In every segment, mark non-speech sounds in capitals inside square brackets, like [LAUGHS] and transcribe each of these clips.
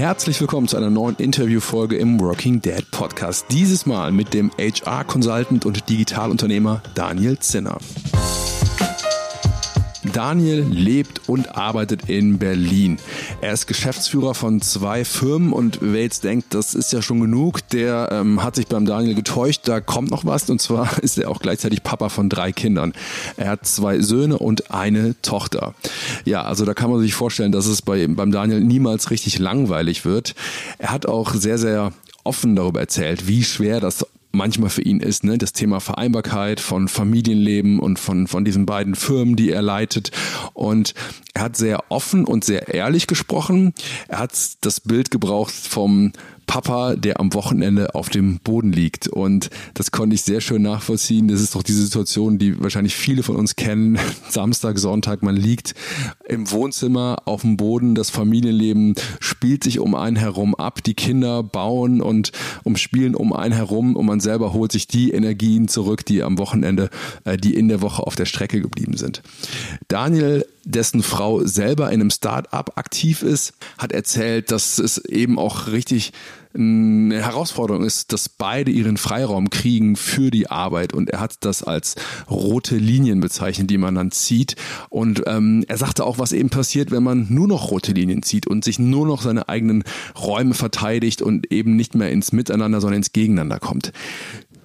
Herzlich willkommen zu einer neuen Interviewfolge im Working Dad Podcast. Dieses Mal mit dem HR-Consultant und Digitalunternehmer Daniel Zinner. Daniel lebt und arbeitet in Berlin. Er ist Geschäftsführer von zwei Firmen und wer jetzt denkt, das ist ja schon genug, der ähm, hat sich beim Daniel getäuscht. Da kommt noch was und zwar [LAUGHS] ist er auch gleichzeitig Papa von drei Kindern. Er hat zwei Söhne und eine Tochter. Ja, also da kann man sich vorstellen, dass es bei, beim Daniel niemals richtig langweilig wird. Er hat auch sehr, sehr offen darüber erzählt, wie schwer das manchmal für ihn ist, ne, das Thema Vereinbarkeit von Familienleben und von, von diesen beiden Firmen, die er leitet. Und er hat sehr offen und sehr ehrlich gesprochen. Er hat das Bild gebraucht vom Papa, der am Wochenende auf dem Boden liegt. Und das konnte ich sehr schön nachvollziehen. Das ist doch diese Situation, die wahrscheinlich viele von uns kennen. [LAUGHS] Samstag, Sonntag, man liegt im Wohnzimmer auf dem Boden. Das Familienleben spielt sich um einen herum ab. Die Kinder bauen und umspielen um einen herum und man selber holt sich die Energien zurück, die am Wochenende, äh, die in der Woche auf der Strecke geblieben sind. Daniel dessen Frau selber in einem Start-up aktiv ist, hat erzählt, dass es eben auch richtig eine Herausforderung ist, dass beide ihren Freiraum kriegen für die Arbeit und er hat das als rote Linien bezeichnet, die man dann zieht und ähm, er sagte auch, was eben passiert, wenn man nur noch rote Linien zieht und sich nur noch seine eigenen Räume verteidigt und eben nicht mehr ins Miteinander, sondern ins Gegeneinander kommt.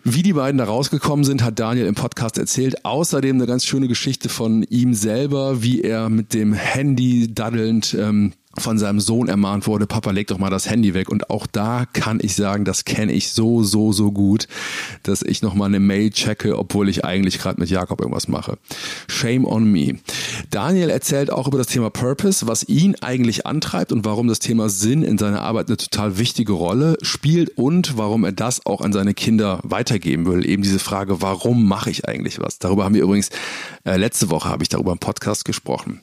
Wie die beiden da rausgekommen sind, hat Daniel im Podcast erzählt. Außerdem eine ganz schöne Geschichte von ihm selber, wie er mit dem Handy daddelnd ähm, von seinem Sohn ermahnt wurde, Papa, leg doch mal das Handy weg. Und auch da kann ich sagen, das kenne ich so, so, so gut, dass ich nochmal eine Mail checke, obwohl ich eigentlich gerade mit Jakob irgendwas mache. Shame on me. Daniel erzählt auch über das Thema Purpose, was ihn eigentlich antreibt und warum das Thema Sinn in seiner Arbeit eine total wichtige Rolle spielt und warum er das auch an seine Kinder weitergeben will. Eben diese Frage, warum mache ich eigentlich was? Darüber haben wir übrigens, äh, letzte Woche habe ich darüber im Podcast gesprochen.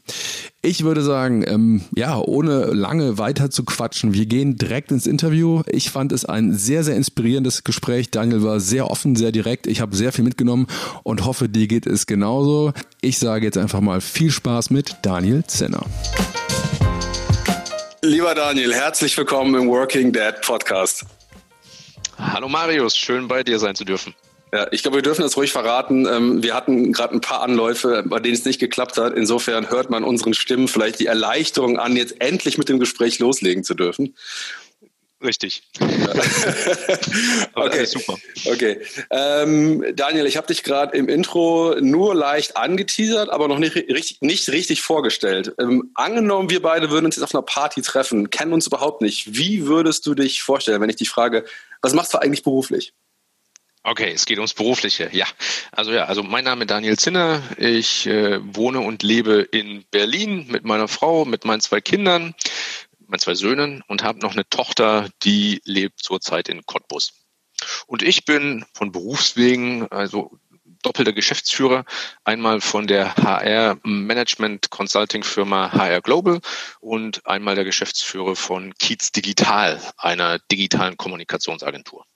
Ich würde sagen, ähm, ja, ohne lange weiter zu quatschen, wir gehen direkt ins Interview. Ich fand es ein sehr, sehr inspirierendes Gespräch. Daniel war sehr offen, sehr direkt. Ich habe sehr viel mitgenommen und hoffe, dir geht es genauso. Ich sage jetzt einfach mal viel Spaß mit Daniel Zenner. Lieber Daniel, herzlich willkommen im Working Dad Podcast. Hallo Marius, schön bei dir sein zu dürfen. Ja, ich glaube, wir dürfen das ruhig verraten. Ähm, wir hatten gerade ein paar Anläufe, bei denen es nicht geklappt hat. Insofern hört man unseren Stimmen vielleicht die Erleichterung an, jetzt endlich mit dem Gespräch loslegen zu dürfen. Richtig. [LAUGHS] okay, super. Okay. Ähm, Daniel, ich habe dich gerade im Intro nur leicht angeteasert, aber noch nicht richtig, nicht richtig vorgestellt. Ähm, angenommen, wir beide würden uns jetzt auf einer Party treffen, kennen uns überhaupt nicht. Wie würdest du dich vorstellen, wenn ich dich frage, was machst du eigentlich beruflich? Okay, es geht ums Berufliche. Ja, also ja, also mein Name ist Daniel Zinner. Ich äh, wohne und lebe in Berlin mit meiner Frau, mit meinen zwei Kindern, meinen zwei Söhnen und habe noch eine Tochter, die lebt zurzeit in Cottbus. Und ich bin von Berufswegen, also doppelter Geschäftsführer, einmal von der HR Management Consulting Firma HR Global und einmal der Geschäftsführer von Kiez Digital, einer digitalen Kommunikationsagentur.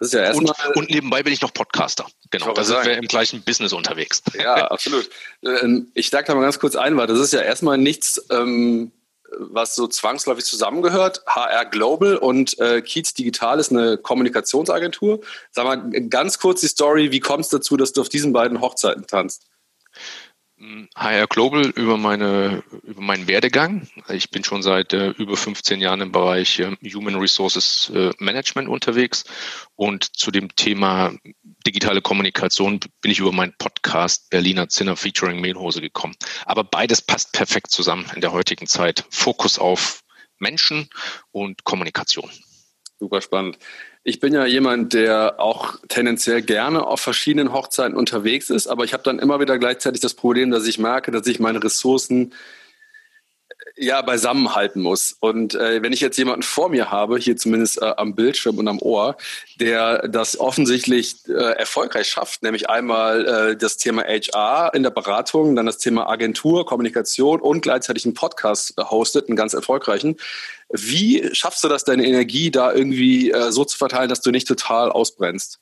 Das ist ja erstmal. Und, und nebenbei bin ich noch Podcaster. Genau, da sind wir im gleichen Business unterwegs. Ja, [LAUGHS] absolut. Ähm, ich sage da mal ganz kurz ein, weil das ist ja erstmal nichts, ähm, was so zwangsläufig zusammengehört. HR Global und äh, Kiez Digital ist eine Kommunikationsagentur. Sag mal ganz kurz die Story, wie kommt es dazu, dass du auf diesen beiden Hochzeiten tanzt? HR Global über meine über meinen Werdegang. Ich bin schon seit äh, über 15 Jahren im Bereich äh, Human Resources äh, Management unterwegs und zu dem Thema digitale Kommunikation bin ich über meinen Podcast Berliner Zinner featuring Mehlhose gekommen. Aber beides passt perfekt zusammen in der heutigen Zeit. Fokus auf Menschen und Kommunikation. Super spannend. Ich bin ja jemand, der auch tendenziell gerne auf verschiedenen Hochzeiten unterwegs ist, aber ich habe dann immer wieder gleichzeitig das Problem, dass ich merke, dass ich meine Ressourcen ja beisammenhalten muss. Und äh, wenn ich jetzt jemanden vor mir habe, hier zumindest äh, am Bildschirm und am Ohr, der das offensichtlich äh, erfolgreich schafft, nämlich einmal äh, das Thema HR in der Beratung, dann das Thema Agentur, Kommunikation und gleichzeitig einen Podcast hostet, einen ganz erfolgreichen. Wie schaffst du das, deine Energie da irgendwie äh, so zu verteilen, dass du nicht total ausbrennst?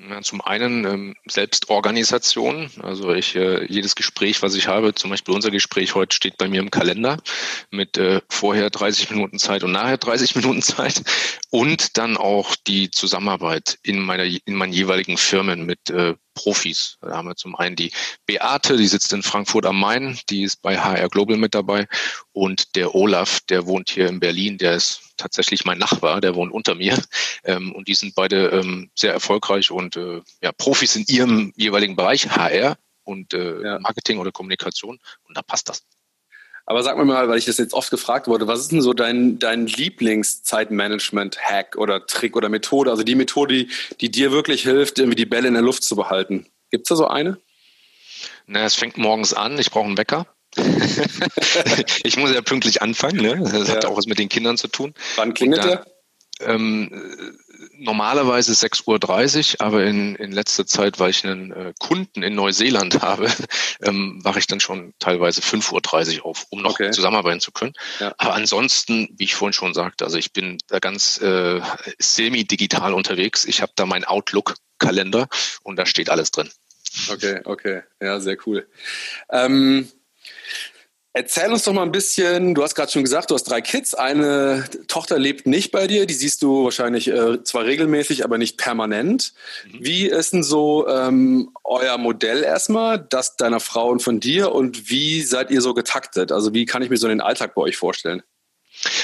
Ja, zum einen ähm, Selbstorganisation. Also ich äh, jedes Gespräch, was ich habe, zum Beispiel unser Gespräch heute steht bei mir im Kalender mit äh, vorher 30 Minuten Zeit und nachher 30 [LAUGHS] Minuten Zeit. Und dann auch die Zusammenarbeit in meiner in meinen jeweiligen Firmen mit äh, Profis. Da haben wir zum einen die Beate, die sitzt in Frankfurt am Main, die ist bei HR Global mit dabei. Und der Olaf, der wohnt hier in Berlin, der ist tatsächlich mein Nachbar, der wohnt unter mir. Ähm, und die sind beide ähm, sehr erfolgreich und äh, ja, Profis in ihrem jeweiligen Bereich, HR und äh, ja. Marketing oder Kommunikation. Und da passt das. Aber sag mir mal, weil ich das jetzt oft gefragt wurde, was ist denn so dein, dein Lieblingszeitmanagement-Hack oder Trick oder Methode? Also die Methode, die, die dir wirklich hilft, irgendwie die Bälle in der Luft zu behalten. Gibt es da so eine? Na, es fängt morgens an, ich brauche einen Wecker. [LAUGHS] ich muss ja pünktlich anfangen, ne? Das ja. hat auch was mit den Kindern zu tun. Wann klingelt der? Ähm, normalerweise 6.30 Uhr, aber in, in letzter Zeit, weil ich einen äh, Kunden in Neuseeland [LAUGHS] habe, ähm, wache ich dann schon teilweise 5.30 Uhr auf, um noch okay. zusammenarbeiten zu können. Ja. Aber ansonsten, wie ich vorhin schon sagte, also ich bin da ganz äh, semi-digital unterwegs. Ich habe da mein Outlook-Kalender und da steht alles drin. Okay, okay. Ja, sehr cool. Ähm, Erzähl uns doch mal ein bisschen, du hast gerade schon gesagt, du hast drei Kids, eine Tochter lebt nicht bei dir, die siehst du wahrscheinlich äh, zwar regelmäßig, aber nicht permanent. Mhm. Wie ist denn so ähm, euer Modell erstmal, das deiner Frau und von dir und wie seid ihr so getaktet? Also wie kann ich mir so den Alltag bei euch vorstellen?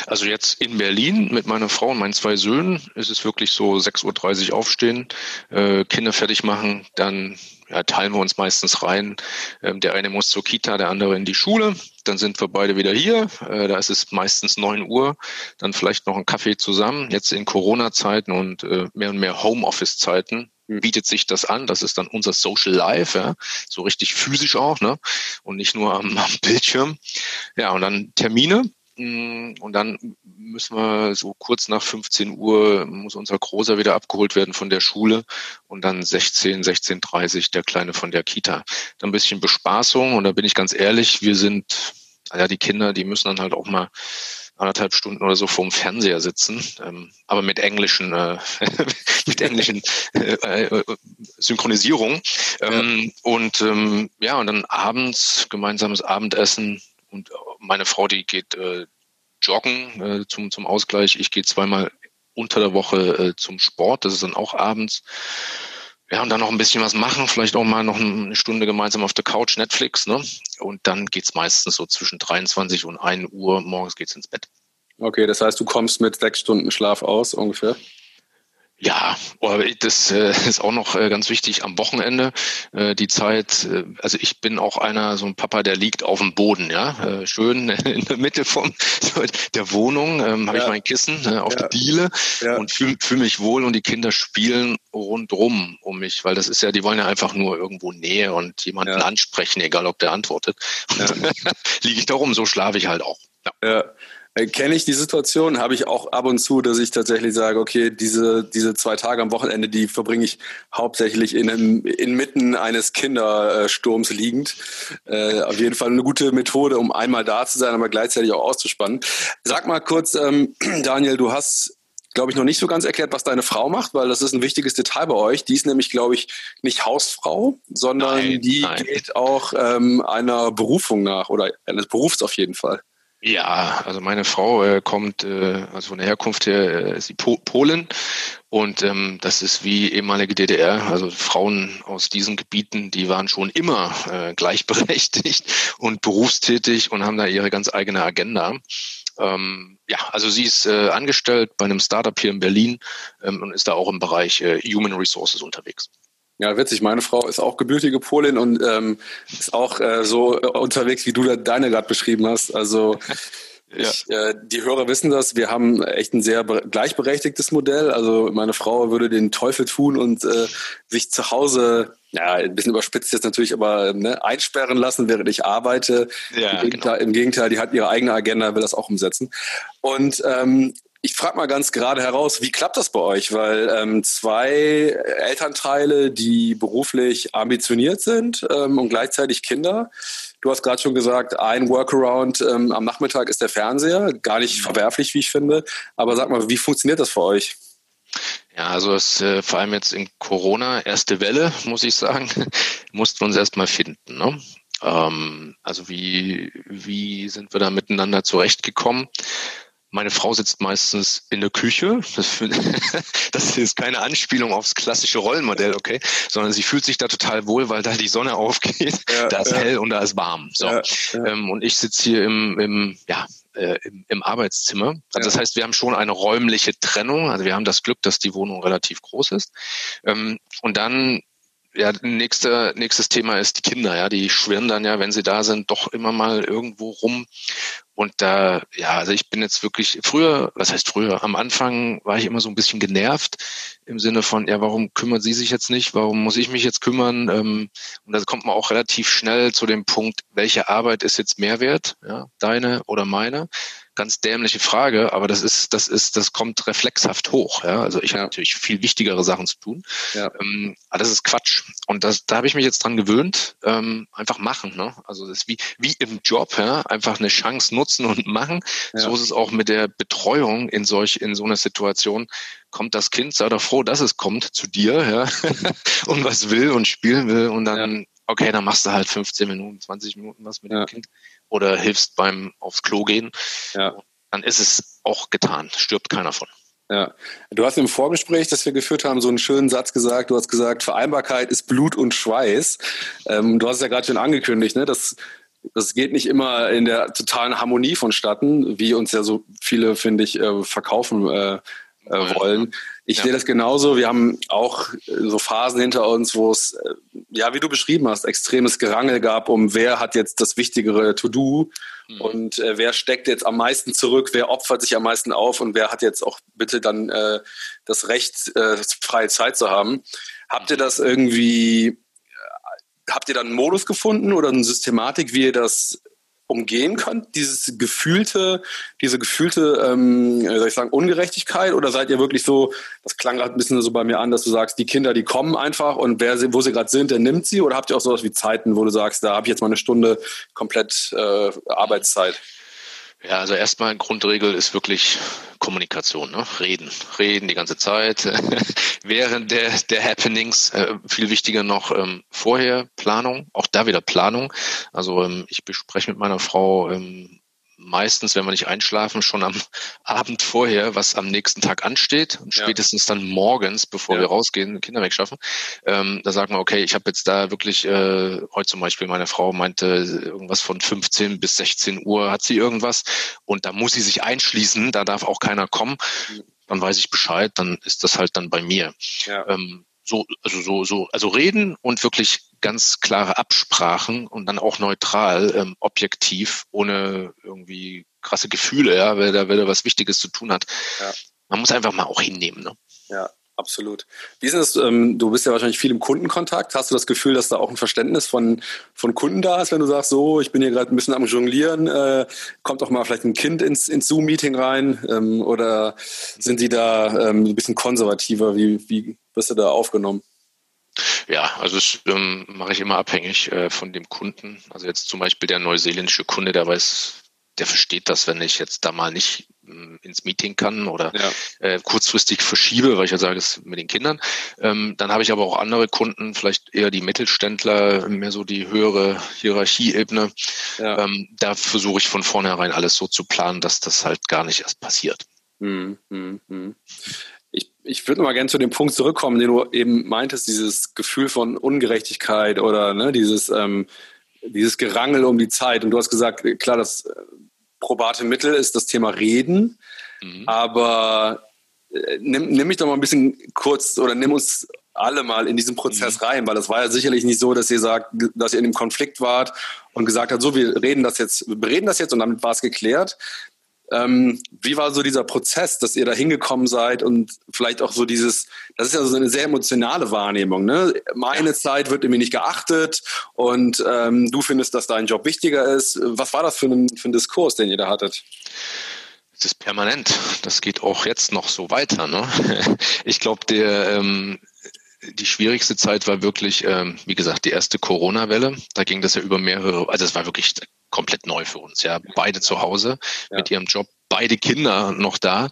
Also jetzt in Berlin mit meiner Frau und meinen zwei Söhnen ist es wirklich so 6.30 Uhr aufstehen, äh, Kinder fertig machen, dann ja, teilen wir uns meistens rein. Ähm, der eine muss zur Kita, der andere in die Schule. Dann sind wir beide wieder hier. Äh, da ist es meistens neun Uhr. Dann vielleicht noch ein Kaffee zusammen. Jetzt in Corona-Zeiten und äh, mehr und mehr Homeoffice-Zeiten bietet sich das an. Das ist dann unser Social Life, ja, so richtig physisch auch, ne? Und nicht nur am, am Bildschirm. Ja, und dann Termine. Und dann müssen wir so kurz nach 15 Uhr muss unser Großer wieder abgeholt werden von der Schule und dann 16, 16.30 der Kleine von der Kita. Dann ein bisschen Bespaßung und da bin ich ganz ehrlich, wir sind, ja, die Kinder, die müssen dann halt auch mal anderthalb Stunden oder so vorm Fernseher sitzen, ähm, aber mit englischen, äh, [LAUGHS] mit englischen äh, äh, Synchronisierung. Ähm, ja. Und ähm, ja, und dann abends gemeinsames Abendessen und meine Frau, die geht äh, joggen äh, zum, zum Ausgleich. Ich gehe zweimal unter der Woche äh, zum Sport. Das ist dann auch abends. Ja, und dann noch ein bisschen was machen, vielleicht auch mal noch eine Stunde gemeinsam auf der Couch Netflix, ne? Und dann geht's meistens so zwischen 23 und 1 Uhr morgens geht's ins Bett. Okay, das heißt, du kommst mit sechs Stunden Schlaf aus ungefähr? Ja, das äh, ist auch noch äh, ganz wichtig am Wochenende. Äh, die Zeit, also ich bin auch einer, so ein Papa, der liegt auf dem Boden, ja, schön [LAUGHS] in der Mitte von [LAUGHS] der Wohnung, ähm, habe ja. ich mein Kissen auf ja. der Diele ja. und fühle fühl mich wohl und die Kinder spielen rundrum um mich, weil das ist ja, die wollen ja einfach nur irgendwo Nähe und jemanden ansprechen, egal ob der antwortet. [LAUGHS] Liege ich darum, so schlafe ich halt auch. ja. Äh, kenne ich die Situation, habe ich auch ab und zu, dass ich tatsächlich sage, okay, diese, diese zwei Tage am Wochenende, die verbringe ich hauptsächlich in einem, inmitten eines Kindersturms liegend. Äh, auf jeden Fall eine gute Methode, um einmal da zu sein, aber gleichzeitig auch auszuspannen. Sag mal kurz, ähm, [CLEARS THROAT] Daniel, du hast glaube ich, noch nicht so ganz erklärt, was deine Frau macht, weil das ist ein wichtiges Detail bei euch. Die ist nämlich, glaube ich, nicht Hausfrau, sondern nein, die nein. geht auch ähm, einer Berufung nach oder eines Berufs auf jeden Fall. Ja, also meine Frau äh, kommt, äh, also von der Herkunft her äh, ist sie po Polen und ähm, das ist wie ehemalige DDR. Also Frauen aus diesen Gebieten, die waren schon immer äh, gleichberechtigt [LAUGHS] und berufstätig und haben da ihre ganz eigene Agenda. Ähm, ja, also sie ist äh, angestellt bei einem Startup hier in Berlin ähm, und ist da auch im Bereich äh, Human Resources unterwegs. Ja, witzig. Meine Frau ist auch gebürtige Polin und ähm, ist auch äh, so unterwegs, wie du da deine gerade beschrieben hast. Also [LAUGHS] ja. ich, äh, die Hörer wissen das. Wir haben echt ein sehr gleichberechtigtes Modell. Also meine Frau würde den Teufel tun und äh, sich zu Hause ja, ein bisschen überspitzt jetzt natürlich, aber ne, einsperren lassen, während ich arbeite. Ja, Im, Gegenteil, genau. Im Gegenteil, die hat ihre eigene Agenda, will das auch umsetzen. Und ähm, ich frage mal ganz gerade heraus, wie klappt das bei euch? Weil ähm, zwei Elternteile, die beruflich ambitioniert sind ähm, und gleichzeitig Kinder. Du hast gerade schon gesagt, ein Workaround ähm, am Nachmittag ist der Fernseher. Gar nicht verwerflich, wie ich finde. Aber sag mal, wie funktioniert das für euch? Ja, also es äh, vor allem jetzt in Corona, erste Welle, muss ich sagen, [LAUGHS] mussten wir uns erstmal finden. Ne? Ähm, also wie, wie sind wir da miteinander zurechtgekommen? Meine Frau sitzt meistens in der Küche. [LAUGHS] Das, ist keine Anspielung aufs klassische Rollenmodell, okay, sondern sie fühlt sich da total wohl, weil da die Sonne [LAUGHS] aufgeht, ja, da ist ja. hell und da ist warm. So. Ja, ähm, und ich sitze hier im, im, ja, äh, im, im, Arbeitszimmer. Also das heißt, wir haben schon eine räumliche Trennung. Also wir haben das Glück, dass die Wohnung relativ groß ist. Ähm, und dann ja, nächste, nächstes Thema ist die Kinder, ja, die schwirren dann ja, wenn sie da sind, doch immer mal irgendwo rum. Und da, ja, also ich bin jetzt wirklich, früher, was heißt früher, am Anfang war ich immer so ein bisschen genervt im Sinne von, ja, warum kümmert sie sich jetzt nicht, warum muss ich mich jetzt kümmern? Ähm, und da kommt man auch relativ schnell zu dem Punkt, welche Arbeit ist jetzt Mehrwert, ja, deine oder meine? ganz dämliche Frage, aber das ist, das ist, das kommt reflexhaft hoch. Ja? Also ich ja. habe natürlich viel wichtigere Sachen zu tun. Ja. Ähm, aber das ist Quatsch. Und das, da habe ich mich jetzt dran gewöhnt, ähm, einfach machen. Ne? Also das ist wie, wie im Job, ja? einfach eine Chance nutzen und machen. Ja. So ist es auch mit der Betreuung in solch, in so einer Situation. Kommt das Kind, sei doch froh, dass es kommt zu dir, ja, [LAUGHS] und was will und spielen will und dann okay, dann machst du halt 15 Minuten, 20 Minuten was mit ja. dem Kind oder hilfst beim aufs Klo gehen. Ja. Dann ist es auch getan, stirbt keiner von. Ja, du hast im Vorgespräch, das wir geführt haben, so einen schönen Satz gesagt. Du hast gesagt, Vereinbarkeit ist Blut und Schweiß. Ähm, du hast es ja gerade schon angekündigt, ne? Das, das geht nicht immer in der totalen Harmonie vonstatten, wie uns ja so viele, finde ich, äh, verkaufen äh, äh, wollen. Ich ja. sehe das genauso. Wir haben auch äh, so Phasen hinter uns, wo es, ja, wie du beschrieben hast, extremes Gerangel gab, um wer hat jetzt das wichtigere To-Do mhm. und äh, wer steckt jetzt am meisten zurück, wer opfert sich am meisten auf und wer hat jetzt auch bitte dann äh, das Recht, freie Zeit zu haben. Habt ihr das irgendwie, habt ihr dann einen Modus gefunden oder eine Systematik, wie ihr das umgehen könnt, dieses gefühlte, diese gefühlte, ähm, soll ich sagen, Ungerechtigkeit? Oder seid ihr wirklich so, das klang gerade ein bisschen so bei mir an, dass du sagst, die Kinder, die kommen einfach und wer sie, wo sie gerade sind, der nimmt sie? Oder habt ihr auch sowas wie Zeiten, wo du sagst, da habe ich jetzt mal eine Stunde komplett äh, Arbeitszeit? Ja, also erstmal Grundregel ist wirklich Kommunikation, ne? reden, reden die ganze Zeit [LAUGHS] während der, der Happenings. Äh, viel wichtiger noch ähm, vorher Planung, auch da wieder Planung. Also ähm, ich bespreche mit meiner Frau ähm, meistens, wenn wir nicht einschlafen, schon am [LAUGHS] Abend vorher, was am nächsten Tag ansteht und ja. spätestens dann morgens, bevor ja. wir rausgehen, Kinder wegschaffen. Ähm, da sagen wir, okay, ich habe jetzt da wirklich, äh, heute zum Beispiel meine Frau meinte irgendwas von 15 bis 16 Uhr hat sie irgendwas und da muss sie sich einschließen, da darf auch keiner kommen. Dann weiß ich Bescheid, dann ist das halt dann bei mir. Ja. Ähm, so, also so, so, also reden und wirklich ganz klare Absprachen und dann auch neutral, ähm, objektiv, ohne irgendwie krasse Gefühle, ja, wer da, wer da was Wichtiges zu tun hat. Ja. Man muss einfach mal auch hinnehmen, ne? Ja, absolut. Wie ist es, ähm, du bist ja wahrscheinlich viel im Kundenkontakt. Hast du das Gefühl, dass da auch ein Verständnis von, von Kunden da ist, wenn du sagst, so, ich bin hier gerade ein bisschen am Jonglieren, äh, kommt auch mal vielleicht ein Kind ins, ins Zoom-Meeting rein? Ähm, oder sind die da ähm, ein bisschen konservativer? Wie, wie wirst du da aufgenommen? Ja, also das ähm, mache ich immer abhängig äh, von dem Kunden. Also jetzt zum Beispiel der neuseeländische Kunde, der weiß, der versteht das, wenn ich jetzt da mal nicht äh, ins Meeting kann oder ja. äh, kurzfristig verschiebe, weil ich ja sage, es mit den Kindern. Ähm, dann habe ich aber auch andere Kunden, vielleicht eher die Mittelständler, mehr so die höhere Hierarchieebene. Ja. Ähm, da versuche ich von vornherein alles so zu planen, dass das halt gar nicht erst passiert. Hm, hm, hm. Ich, würde mal gerne zu dem Punkt zurückkommen, den du eben meintest, dieses Gefühl von Ungerechtigkeit oder ne, dieses, ähm, dieses Gerangel um die Zeit. Und du hast gesagt, klar, das probate Mittel ist das Thema Reden, mhm. aber äh, nimm, nimm mich doch mal ein bisschen kurz oder nimm uns alle mal in diesen Prozess mhm. rein, weil das war ja sicherlich nicht so, dass ihr sagt, dass ihr in dem Konflikt wart und gesagt habt, so, wir reden das jetzt, wir bereden das jetzt und damit war es geklärt. Ähm, wie war so dieser Prozess, dass ihr da hingekommen seid und vielleicht auch so dieses, das ist ja so eine sehr emotionale Wahrnehmung, ne? Meine ja. Zeit wird irgendwie nicht geachtet und ähm, du findest, dass dein Job wichtiger ist. Was war das für ein, für ein Diskurs, den ihr da hattet? Es ist permanent. Das geht auch jetzt noch so weiter. Ne? [LAUGHS] Ich glaube, der ähm, die schwierigste Zeit war wirklich, ähm, wie gesagt, die erste Corona-Welle. Da ging das ja über mehrere, also es war wirklich komplett neu für uns. Ja, beide zu Hause ja. mit ihrem Job, beide Kinder noch da.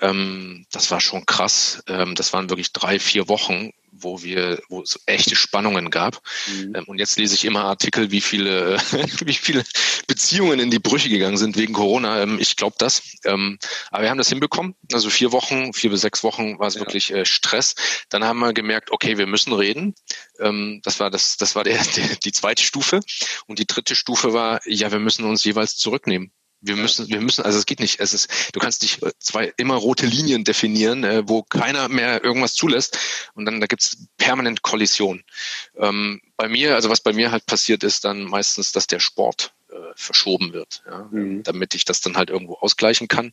Ähm, das war schon krass. Ähm, das waren wirklich drei, vier Wochen, wo wir, wo es echte Spannungen gab. Mhm. Ähm, und jetzt lese ich immer Artikel, wie viele, [LAUGHS] wie viele Beziehungen in die Brüche gegangen sind wegen Corona. Ähm, ich glaube das. Ähm, aber wir haben das hinbekommen. Also vier Wochen, vier bis sechs Wochen war es ja. wirklich äh, Stress. Dann haben wir gemerkt, okay, wir müssen reden. Das war das, das war [LAUGHS] der, die zweite Stufe. Und die dritte Stufe war, ja, wir müssen uns jeweils zurücknehmen. Wir müssen, wir müssen, also es geht nicht. Es ist, du kannst nicht äh, zwei immer rote Linien definieren, äh, wo keiner mehr irgendwas zulässt und dann da gibt's permanent Kollision. Ähm, bei mir, also was bei mir halt passiert ist, dann meistens, dass der Sport äh, verschoben wird, ja, mhm. damit ich das dann halt irgendwo ausgleichen kann.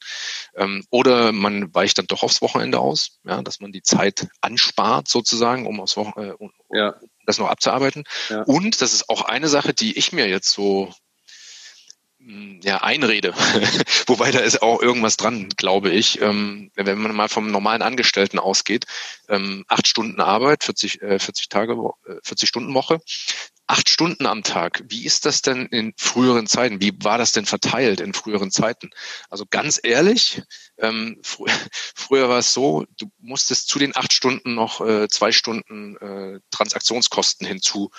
Ähm, oder man weicht dann doch aufs Wochenende aus, ja, dass man die Zeit anspart sozusagen, um aufs Wochenende, äh, um, ja. das noch abzuarbeiten. Ja. Und das ist auch eine Sache, die ich mir jetzt so ja, Einrede. [LAUGHS] Wobei da ist auch irgendwas dran, glaube ich. Ähm, wenn man mal vom normalen Angestellten ausgeht, ähm, acht Stunden Arbeit, 40, äh, 40 Tage, äh, 40 Stunden Woche, acht Stunden am Tag. Wie ist das denn in früheren Zeiten? Wie war das denn verteilt in früheren Zeiten? Also ganz ehrlich, ähm, fr [LAUGHS] früher war es so, du musstest zu den acht Stunden noch äh, zwei Stunden äh, Transaktionskosten hinzu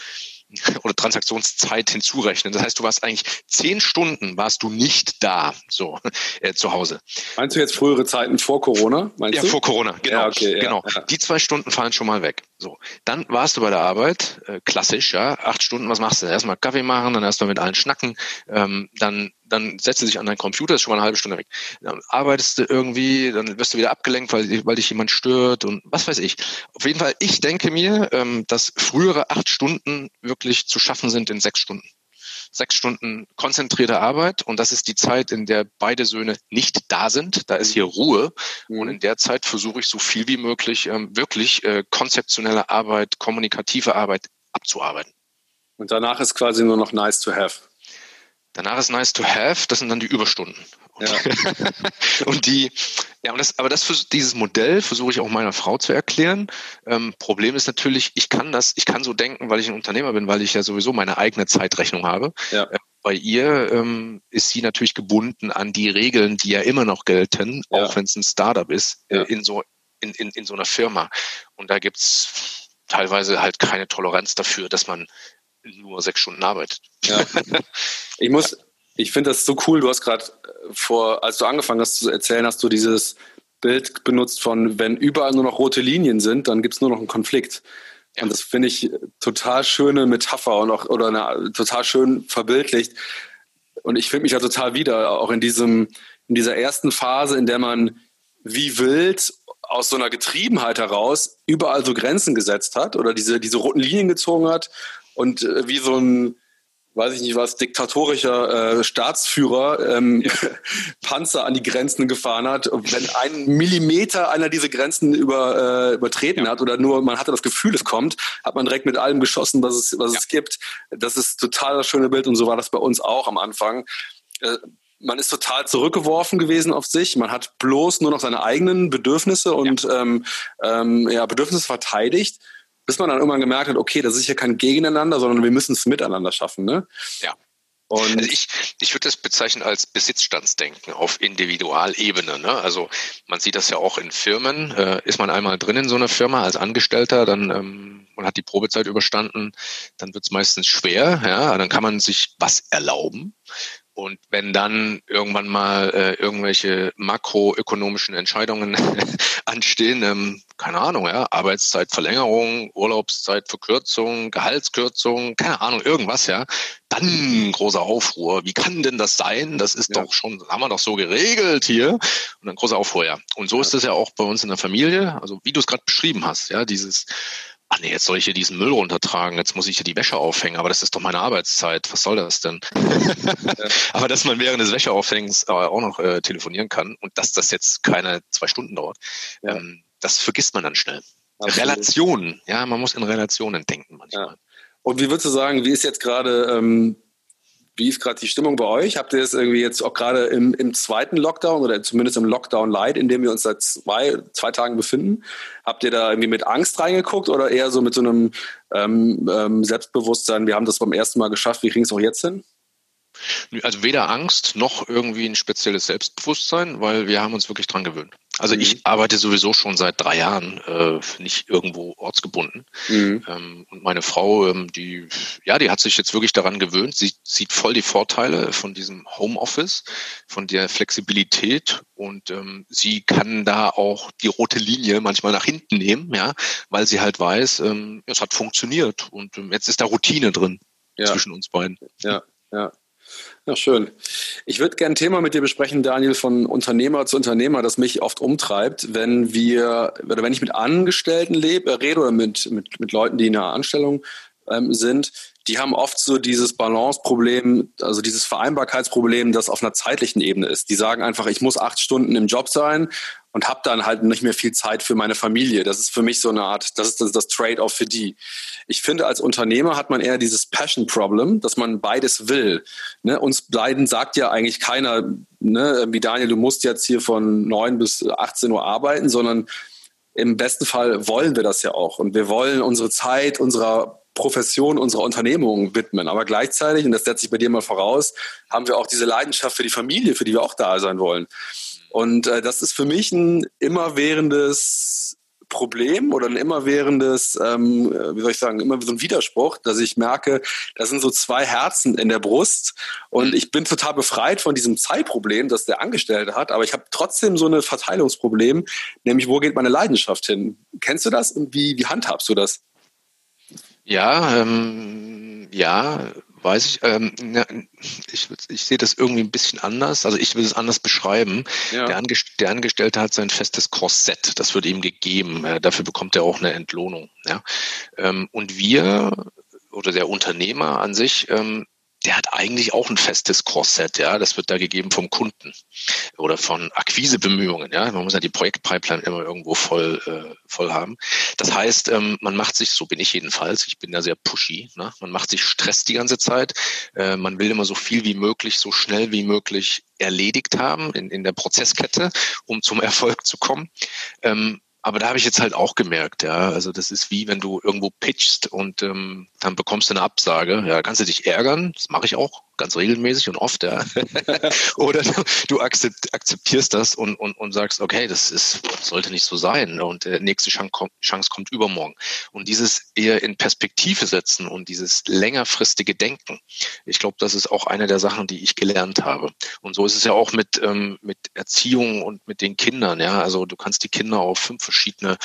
oder Transaktionszeit hinzurechnen. Das heißt, du warst eigentlich zehn Stunden warst du nicht da, so äh, zu Hause. Meinst du jetzt frühere Zeiten vor Corona? Meinst ja, du? vor Corona, genau. Ja, okay, genau. Ja, Die zwei Stunden fallen schon mal weg. So, dann warst du bei der Arbeit, äh, klassisch, ja, acht Stunden. Was machst du? Erstmal Kaffee machen, dann erstmal mit allen schnacken, ähm, dann dann setzt du dich an deinen Computer, ist schon mal eine halbe Stunde weg. Dann arbeitest du irgendwie, dann wirst du wieder abgelenkt, weil, weil dich jemand stört und was weiß ich. Auf jeden Fall, ich denke mir, ähm, dass frühere acht Stunden wirklich zu schaffen sind in sechs Stunden sechs Stunden konzentrierte Arbeit und das ist die Zeit, in der beide Söhne nicht da sind. Da ist hier Ruhe mhm. und in der Zeit versuche ich so viel wie möglich ähm, wirklich äh, konzeptionelle Arbeit, kommunikative Arbeit abzuarbeiten. Und danach ist quasi nur noch nice to have. Danach ist nice to have, das sind dann die Überstunden. Ja. [LAUGHS] und die, ja, und das, aber das für dieses Modell versuche ich auch meiner Frau zu erklären. Ähm, Problem ist natürlich, ich kann das, ich kann so denken, weil ich ein Unternehmer bin, weil ich ja sowieso meine eigene Zeitrechnung habe. Ja. Äh, bei ihr ähm, ist sie natürlich gebunden an die Regeln, die ja immer noch gelten, ja. auch wenn es ein Startup ist, äh, in so in, in, in so einer Firma. Und da gibt's teilweise halt keine Toleranz dafür, dass man nur sechs Stunden arbeitet. Ja. Ich muss, ich finde das so cool. Du hast gerade äh, vor, als du angefangen hast zu erzählen, hast du dieses Bild benutzt von, wenn überall nur noch rote Linien sind, dann gibt es nur noch einen Konflikt. Ja. Und das finde ich total schöne Metapher und auch oder eine, total schön verbildlicht. Und ich finde mich ja total wieder, auch in diesem, in dieser ersten Phase, in der man wie wild aus so einer Getriebenheit heraus überall so Grenzen gesetzt hat oder diese, diese roten Linien gezogen hat und äh, wie so ein, weiß ich nicht was, diktatorischer äh, Staatsführer ähm, ja. [LAUGHS] Panzer an die Grenzen gefahren hat. Und wenn ein Millimeter einer diese Grenzen über, äh, übertreten ja. hat oder nur man hatte das Gefühl, es kommt, hat man direkt mit allem geschossen, was es, was ja. es gibt. Das ist total das schöne Bild und so war das bei uns auch am Anfang. Äh, man ist total zurückgeworfen gewesen auf sich. Man hat bloß nur noch seine eigenen Bedürfnisse und ähm, ähm, ja, Bedürfnisse verteidigt bis man dann irgendwann gemerkt hat, okay, das ist ja kein Gegeneinander, sondern wir müssen es miteinander schaffen. Ne? Ja. Und also ich, ich würde das bezeichnen als Besitzstandsdenken auf Individualebene. Ne? Also man sieht das ja auch in Firmen. Äh, ist man einmal drin in so einer Firma als Angestellter, dann ähm, man hat die Probezeit überstanden, dann wird es meistens schwer. Ja, dann kann man sich was erlauben. Und wenn dann irgendwann mal äh, irgendwelche makroökonomischen Entscheidungen [LAUGHS] anstehen, ähm, keine Ahnung, ja, Arbeitszeitverlängerung, Urlaubszeitverkürzung, Gehaltskürzung, keine Ahnung, irgendwas, ja, dann großer Aufruhr. Wie kann denn das sein? Das ist ja. doch schon, haben wir doch so geregelt hier. Und dann großer Aufruhr, ja. Und so ja. ist es ja auch bei uns in der Familie. Also wie du es gerade beschrieben hast, ja, dieses ach nee, jetzt soll ich hier diesen Müll runtertragen, jetzt muss ich hier die Wäsche aufhängen, aber das ist doch meine Arbeitszeit, was soll das denn? [LAUGHS] aber dass man während des Wäscheaufhängens äh, auch noch äh, telefonieren kann und dass das jetzt keine zwei Stunden dauert, ja. ähm, das vergisst man dann schnell. Absolut. Relationen, ja, man muss in Relationen denken manchmal. Ja. Und wie würdest du sagen, wie ist jetzt gerade ähm, wie ist gerade die Stimmung bei euch? Habt ihr es irgendwie jetzt auch gerade im, im zweiten Lockdown oder zumindest im Lockdown Light, in dem wir uns seit zwei, zwei Tagen befinden? Habt ihr da irgendwie mit Angst reingeguckt oder eher so mit so einem ähm, ähm, Selbstbewusstsein, wir haben das beim ersten Mal geschafft, wie kriegen es auch jetzt hin? Also weder Angst noch irgendwie ein spezielles Selbstbewusstsein, weil wir haben uns wirklich dran gewöhnt. Also mhm. ich arbeite sowieso schon seit drei Jahren äh, nicht irgendwo ortsgebunden. Mhm. Ähm, und meine Frau, ähm, die, ja, die hat sich jetzt wirklich daran gewöhnt. Sie sieht voll die Vorteile von diesem Homeoffice, von der Flexibilität und ähm, sie kann da auch die rote Linie manchmal nach hinten nehmen, ja, weil sie halt weiß, ähm, es hat funktioniert und ähm, jetzt ist da Routine drin ja. zwischen uns beiden. Ja, ja. Ja, schön. Ich würde gerne ein Thema mit dir besprechen, Daniel, von Unternehmer zu Unternehmer, das mich oft umtreibt, wenn wir, oder wenn ich mit Angestellten lebe, rede oder mit, mit, mit Leuten, die in einer Anstellung ähm, sind, die haben oft so dieses Balance-Problem, also dieses Vereinbarkeitsproblem, das auf einer zeitlichen Ebene ist. Die sagen einfach, ich muss acht Stunden im Job sein und habe dann halt nicht mehr viel Zeit für meine Familie. Das ist für mich so eine Art, das ist das, das Trade-off für die. Ich finde, als Unternehmer hat man eher dieses Passion-Problem, dass man beides will. Ne? Uns beiden sagt ja eigentlich keiner, ne, wie Daniel, du musst jetzt hier von neun bis 18 Uhr arbeiten, sondern im besten Fall wollen wir das ja auch. Und wir wollen unsere Zeit, unserer Profession unserer Unternehmung widmen. Aber gleichzeitig, und das setze ich bei dir mal voraus, haben wir auch diese Leidenschaft für die Familie, für die wir auch da sein wollen. Und äh, das ist für mich ein immerwährendes Problem oder ein immerwährendes, ähm, wie soll ich sagen, immer so ein Widerspruch, dass ich merke, da sind so zwei Herzen in der Brust und ich bin total befreit von diesem Zeitproblem, das der Angestellte hat, aber ich habe trotzdem so ein Verteilungsproblem, nämlich wo geht meine Leidenschaft hin? Kennst du das und wie, wie handhabst du das? Ja, ähm, ja, weiß ich. Ähm, ja, ich, ich sehe das irgendwie ein bisschen anders. Also ich will es anders beschreiben. Ja. Der, Angest der, Angestellte hat sein festes Korsett, das wird ihm gegeben. Äh, dafür bekommt er auch eine Entlohnung. Ja? Ähm, und wir oder der Unternehmer an sich, ähm, der hat eigentlich auch ein festes Korsett, ja. Das wird da gegeben vom Kunden oder von Akquisebemühungen, ja. Man muss ja die Projektpipeline immer irgendwo voll, äh, voll haben. Das heißt, ähm, man macht sich, so bin ich jedenfalls, ich bin da sehr pushy, ne? man macht sich Stress die ganze Zeit. Äh, man will immer so viel wie möglich, so schnell wie möglich erledigt haben in, in der Prozesskette, um zum Erfolg zu kommen. Ähm, aber da habe ich jetzt halt auch gemerkt, ja, also das ist wie wenn du irgendwo pitchst und ähm, dann bekommst du eine Absage. Ja, kannst du dich ärgern, das mache ich auch ganz regelmäßig und oft, ja. [LAUGHS] Oder du, du akzeptierst das und, und, und sagst, okay, das ist, sollte nicht so sein und der nächste Chance kommt, übermorgen. Und dieses eher in Perspektive setzen und dieses längerfristige Denken, ich glaube, das ist auch eine der Sachen, die ich gelernt habe. Und so ist es ja auch mit, ähm, mit Erziehung und mit den Kindern, ja. Also du kannst die Kinder auf fünf verschiedene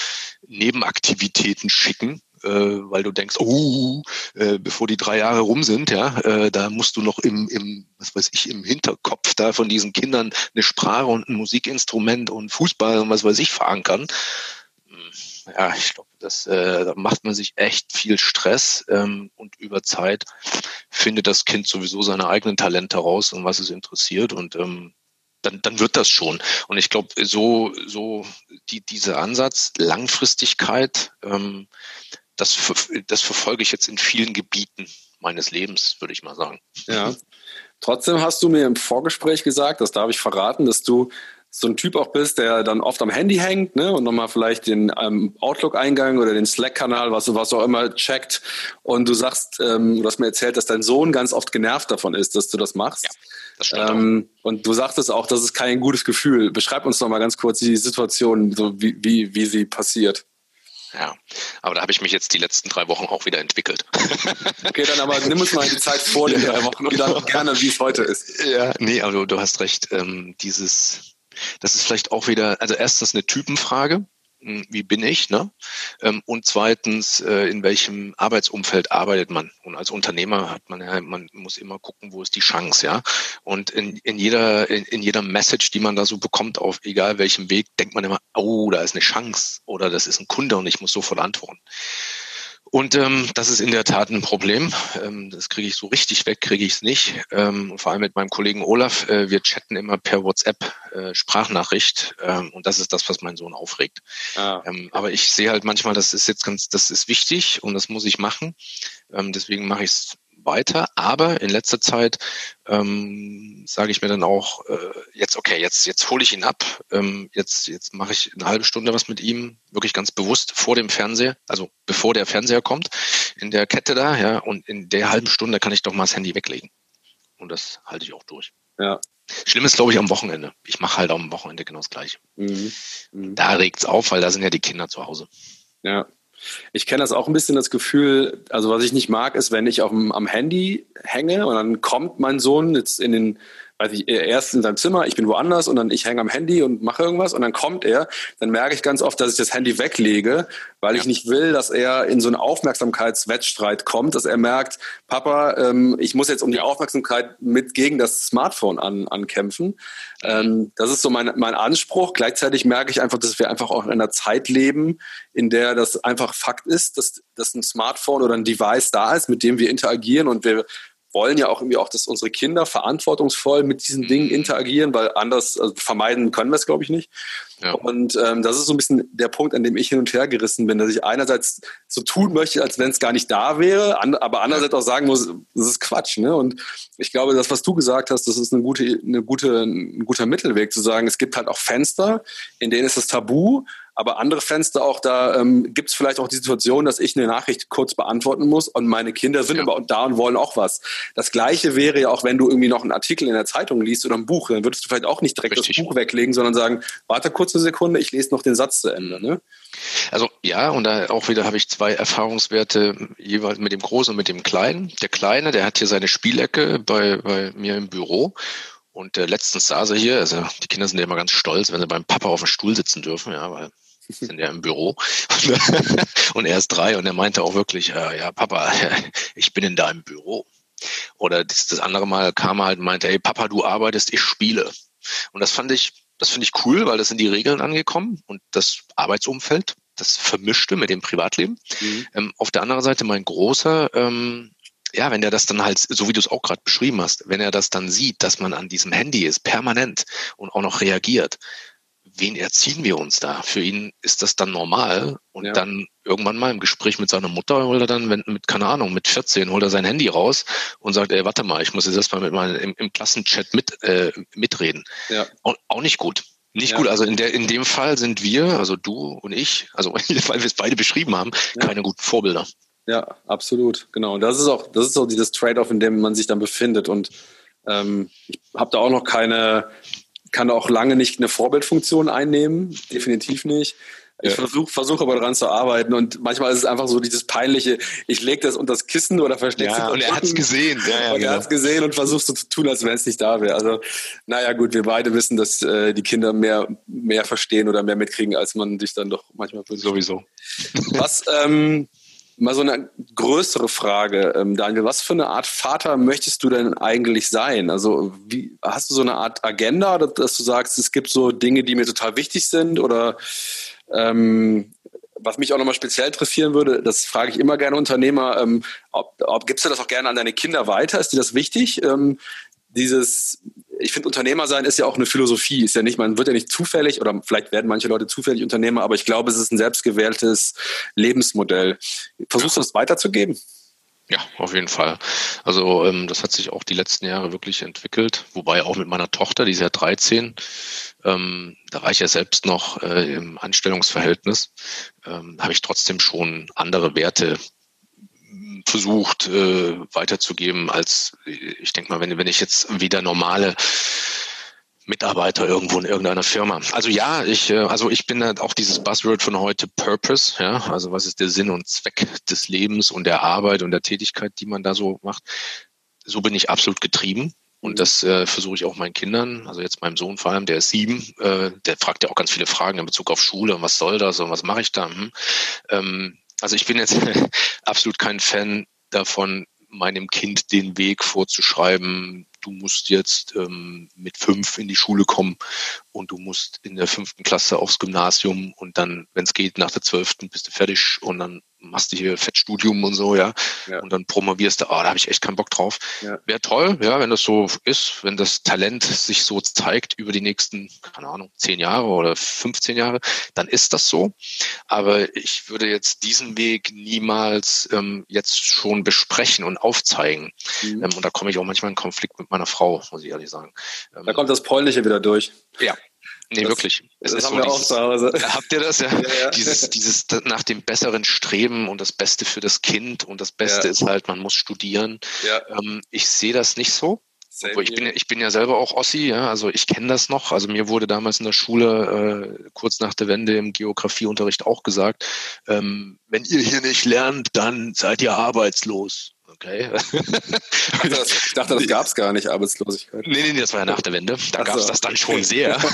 Nebenaktivitäten schicken äh, weil du denkst, oh, äh, bevor die drei Jahre rum sind, ja, äh, da musst du noch im, im, was weiß ich, im Hinterkopf da von diesen Kindern eine Sprache und ein Musikinstrument und Fußball und was weiß ich verankern. Hm, ja, ich glaube, das äh, da macht man sich echt viel Stress ähm, und über Zeit findet das Kind sowieso seine eigenen Talente raus und was es interessiert und ähm, dann, dann wird das schon. Und ich glaube, so, so die, dieser Ansatz, Langfristigkeit, ähm, das, das verfolge ich jetzt in vielen Gebieten meines Lebens, würde ich mal sagen. Ja. Trotzdem hast du mir im Vorgespräch gesagt, das darf ich verraten, dass du so ein Typ auch bist, der dann oft am Handy hängt ne, und nochmal vielleicht den ähm, Outlook-Eingang oder den Slack-Kanal, was, was auch immer, checkt. Und du sagst, ähm, du hast mir erzählt, dass dein Sohn ganz oft genervt davon ist, dass du das machst. Ja, das stimmt ähm, und du sagtest auch, das ist kein gutes Gefühl. Beschreib uns noch mal ganz kurz die Situation, so wie, wie, wie sie passiert. Ja, aber da habe ich mich jetzt die letzten drei Wochen auch wieder entwickelt. [LAUGHS] Okay, dann aber nimm uns mal die Zeit vor den drei Wochen und dann gerne, wie es heute ist. Ja, nee, aber du, du hast recht. Ähm, dieses, das ist vielleicht auch wieder, also erstens eine Typenfrage. Wie bin ich, ne? Ähm, und zweitens, äh, in welchem Arbeitsumfeld arbeitet man? Und als Unternehmer hat man ja, man muss immer gucken, wo ist die Chance, ja? Und in, in jeder, in, in jeder Message, die man da so bekommt, auf egal welchem Weg, denkt man immer, oh, da ist eine Chance oder das ist ein Kunde und ich muss sofort antworten. Und ähm, das ist in der Tat ein Problem. Ähm, das kriege ich so richtig weg, kriege ich es nicht. Ähm, vor allem mit meinem Kollegen Olaf. Äh, wir chatten immer per WhatsApp äh, Sprachnachricht ähm, und das ist das, was meinen Sohn aufregt. Ah. Ähm, aber ich sehe halt manchmal, das ist jetzt ganz, das ist wichtig und das muss ich machen. Ähm, deswegen mache ich es weiter. Aber in letzter Zeit ähm, sage ich mir dann auch, äh, jetzt okay, jetzt jetzt hole ich ihn ab, ähm, jetzt jetzt mache ich eine halbe Stunde was mit ihm, wirklich ganz bewusst vor dem Fernseher, also bevor der Fernseher kommt, in der Kette da, ja, und in der halben Stunde kann ich doch mal das Handy weglegen. und das halte ich auch durch. Ja. Schlimm ist, glaube ich, am Wochenende. Ich mache halt am Wochenende genau das Gleiche. Mhm. Mhm. Da regt's auf, weil da sind ja die Kinder zu Hause. Ja. Ich kenne das auch ein bisschen das Gefühl, also was ich nicht mag, ist, wenn ich auf dem, am Handy hänge und dann kommt mein Sohn jetzt in den weiß ich, er ist in seinem Zimmer, ich bin woanders und dann ich hänge am Handy und mache irgendwas und dann kommt er, dann merke ich ganz oft, dass ich das Handy weglege, weil ja. ich nicht will, dass er in so einen Aufmerksamkeitswettstreit kommt, dass er merkt, Papa, ähm, ich muss jetzt um die Aufmerksamkeit mit gegen das Smartphone an, ankämpfen. Ähm, das ist so mein, mein Anspruch. Gleichzeitig merke ich einfach, dass wir einfach auch in einer Zeit leben, in der das einfach Fakt ist, dass, dass ein Smartphone oder ein Device da ist, mit dem wir interagieren und wir wollen ja auch irgendwie auch, dass unsere Kinder verantwortungsvoll mit diesen Dingen mhm. interagieren, weil anders also vermeiden können wir es, glaube ich, nicht. Ja. Und ähm, das ist so ein bisschen der Punkt, an dem ich hin und her gerissen bin, dass ich einerseits so tun möchte, als wenn es gar nicht da wäre, an, aber andererseits auch sagen muss, das ist Quatsch. Ne? Und ich glaube, das, was du gesagt hast, das ist eine gute, eine gute, ein guter Mittelweg zu sagen, es gibt halt auch Fenster, in denen ist das Tabu, aber andere Fenster auch, da ähm, gibt es vielleicht auch die Situation, dass ich eine Nachricht kurz beantworten muss und meine Kinder sind ja. aber da und wollen auch was. Das Gleiche wäre ja auch, wenn du irgendwie noch einen Artikel in der Zeitung liest oder ein Buch, dann würdest du vielleicht auch nicht direkt Richtig. das Buch weglegen, sondern sagen, warte kurz eine Sekunde, ich lese noch den Satz zu Ende. Ne? Also ja, und da auch wieder habe ich zwei Erfahrungswerte, jeweils mit dem Großen und mit dem Kleinen. Der Kleine, der hat hier seine Spielecke bei, bei mir im Büro und äh, letztens saß er hier, also die Kinder sind ja immer ganz stolz, wenn sie beim Papa auf dem Stuhl sitzen dürfen, ja, weil [LAUGHS] sind ja im Büro [LAUGHS] und er ist drei und er meinte auch wirklich, äh, ja Papa, [LAUGHS] ich bin in deinem Büro. Oder das, das andere Mal kam er halt und meinte, hey Papa, du arbeitest, ich spiele. Und das fand ich, das finde ich cool, weil das sind die Regeln angekommen und das Arbeitsumfeld, das vermischte mit dem Privatleben. Mhm. Ähm, auf der anderen Seite mein großer, ähm, ja, wenn der das dann halt, so wie du es auch gerade beschrieben hast, wenn er das dann sieht, dass man an diesem Handy ist, permanent und auch noch reagiert, wen erziehen wir uns da? Für ihn ist das dann normal. Und ja. dann irgendwann mal im Gespräch mit seiner Mutter holt er dann, wenn, mit, keine Ahnung, mit 14 holt er sein Handy raus und sagt, ey, warte mal, ich muss jetzt erstmal mit meinem im, im Klassenchat mit, äh, mitreden. Ja. Auch, auch nicht gut. Nicht ja. gut. Also in der, in dem Fall sind wir, also du und ich, also [LAUGHS] weil wir es beide beschrieben haben, keine guten Vorbilder. Ja, absolut, genau. Und das ist auch, das ist auch dieses Trade-off, in dem man sich dann befindet. Und ähm, ich habe da auch noch keine, kann auch lange nicht eine Vorbildfunktion einnehmen, definitiv nicht. Ich ja. versuche versuch aber daran zu arbeiten und manchmal ist es einfach so dieses peinliche, ich lege das unter das Kissen oder verstecke es. Ja, und er hat es gesehen. Ja, ja, und genau. er hat es gesehen und versucht so zu tun, als wenn es nicht da wäre. Also, naja gut, wir beide wissen, dass äh, die Kinder mehr, mehr verstehen oder mehr mitkriegen, als man sich dann doch manchmal wünscht. Sowieso. Was, ähm, Mal so eine größere Frage, ähm, Daniel. Was für eine Art Vater möchtest du denn eigentlich sein? Also wie, hast du so eine Art Agenda, dass du sagst, es gibt so Dinge, die mir total wichtig sind? Oder ähm, was mich auch nochmal speziell interessieren würde, das frage ich immer gerne Unternehmer, ähm, ob, ob, gibst du das auch gerne an deine Kinder weiter? Ist dir das wichtig? Ähm, dieses, ich finde, Unternehmer sein ist ja auch eine Philosophie. Ist ja nicht, man wird ja nicht zufällig oder vielleicht werden manche Leute zufällig Unternehmer, aber ich glaube, es ist ein selbstgewähltes Lebensmodell. Versuchst du das weiterzugeben? Ja, auf jeden Fall. Also ähm, das hat sich auch die letzten Jahre wirklich entwickelt, wobei auch mit meiner Tochter, die ist ja 13, ähm, da war ich ja selbst noch äh, im Anstellungsverhältnis, ähm, habe ich trotzdem schon andere Werte versucht äh, weiterzugeben, als ich denke mal, wenn, wenn ich jetzt wieder normale Mitarbeiter irgendwo in irgendeiner Firma. Also ja, ich, äh, also ich bin halt auch dieses Buzzword von heute Purpose, ja, also was ist der Sinn und Zweck des Lebens und der Arbeit und der Tätigkeit, die man da so macht. So bin ich absolut getrieben. Und das äh, versuche ich auch meinen Kindern, also jetzt meinem Sohn vor allem, der ist sieben, äh, der fragt ja auch ganz viele Fragen in Bezug auf Schule und was soll das und was mache ich da? Hm. Ähm, also ich bin jetzt [LAUGHS] absolut kein Fan davon, meinem Kind den Weg vorzuschreiben, du musst jetzt ähm, mit fünf in die Schule kommen und du musst in der fünften Klasse aufs Gymnasium und dann, wenn es geht, nach der zwölften bist du fertig und dann machst du hier Fettstudium und so, ja, ja. und dann promovierst du, ah, oh, da habe ich echt keinen Bock drauf. Ja. Wäre toll, ja, wenn das so ist, wenn das Talent sich so zeigt über die nächsten, keine Ahnung, zehn Jahre oder 15 Jahre, dann ist das so. Aber ich würde jetzt diesen Weg niemals ähm, jetzt schon besprechen und aufzeigen. Mhm. Ähm, und da komme ich auch manchmal in Konflikt mit meiner Frau, muss ich ehrlich sagen. Ähm, da kommt das Polnische wieder durch. Ja, Nee, das, wirklich. Es das haben wir auch zu Hause. Habt ihr das? Ja? [LAUGHS] ja, ja. Dieses, dieses nach dem besseren Streben und das Beste für das Kind und das Beste ja. ist halt, man muss studieren. Ähm, ich sehe das nicht so. Obwohl, ich, bin, ja, ich bin ja selber auch Ossi, ja, also ich kenne das noch. Also mir wurde damals in der Schule äh, kurz nach der Wende im Geografieunterricht auch gesagt, ähm, wenn ihr hier nicht lernt, dann seid ihr arbeitslos. Okay. [LAUGHS] ich dachte, das, gab es gar nicht, Arbeitslosigkeit. Nee, nee, nee, das war ja nach der Wende. Da gab es das dann schon sehr. [LAUGHS] [LAUGHS]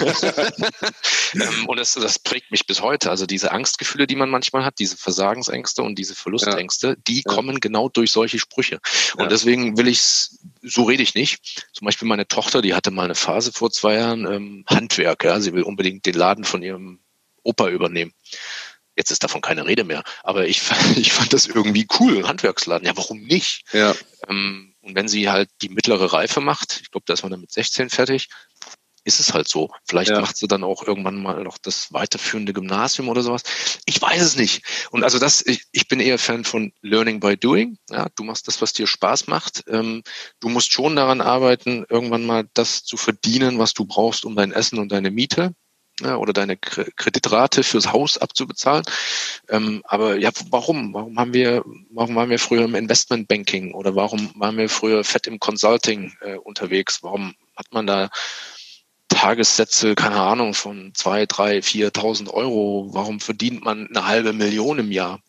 Ähm, und das, das prägt mich bis heute. Also diese Angstgefühle, die man manchmal hat, diese Versagensängste und diese Verlustängste, ja. die ja. kommen genau durch solche Sprüche. Und ja. deswegen will ich es, so rede ich nicht. Zum Beispiel meine Tochter, die hatte mal eine Phase vor zwei Jahren, ähm, Handwerk. Ja? Sie will unbedingt den Laden von ihrem Opa übernehmen. Jetzt ist davon keine Rede mehr. Aber ich, [LAUGHS] ich fand das irgendwie cool, ein Handwerksladen. Ja, warum nicht? Ja. Ähm, und wenn sie halt die mittlere Reife macht, ich glaube, da ist man dann mit 16 fertig, ist es halt so. Vielleicht ja. macht sie dann auch irgendwann mal noch das weiterführende Gymnasium oder sowas. Ich weiß es nicht. Und also das, ich, ich bin eher Fan von Learning by Doing. Ja, du machst das, was dir Spaß macht. Ähm, du musst schon daran arbeiten, irgendwann mal das zu verdienen, was du brauchst, um dein Essen und deine Miete ja, oder deine Kreditrate fürs Haus abzubezahlen. Ähm, aber ja, warum? Warum haben wir, warum waren wir früher im Investmentbanking oder warum waren wir früher fett im Consulting äh, unterwegs? Warum hat man da Tagessätze, keine Ahnung, von zwei, drei, viertausend Euro? Warum verdient man eine halbe Million im Jahr?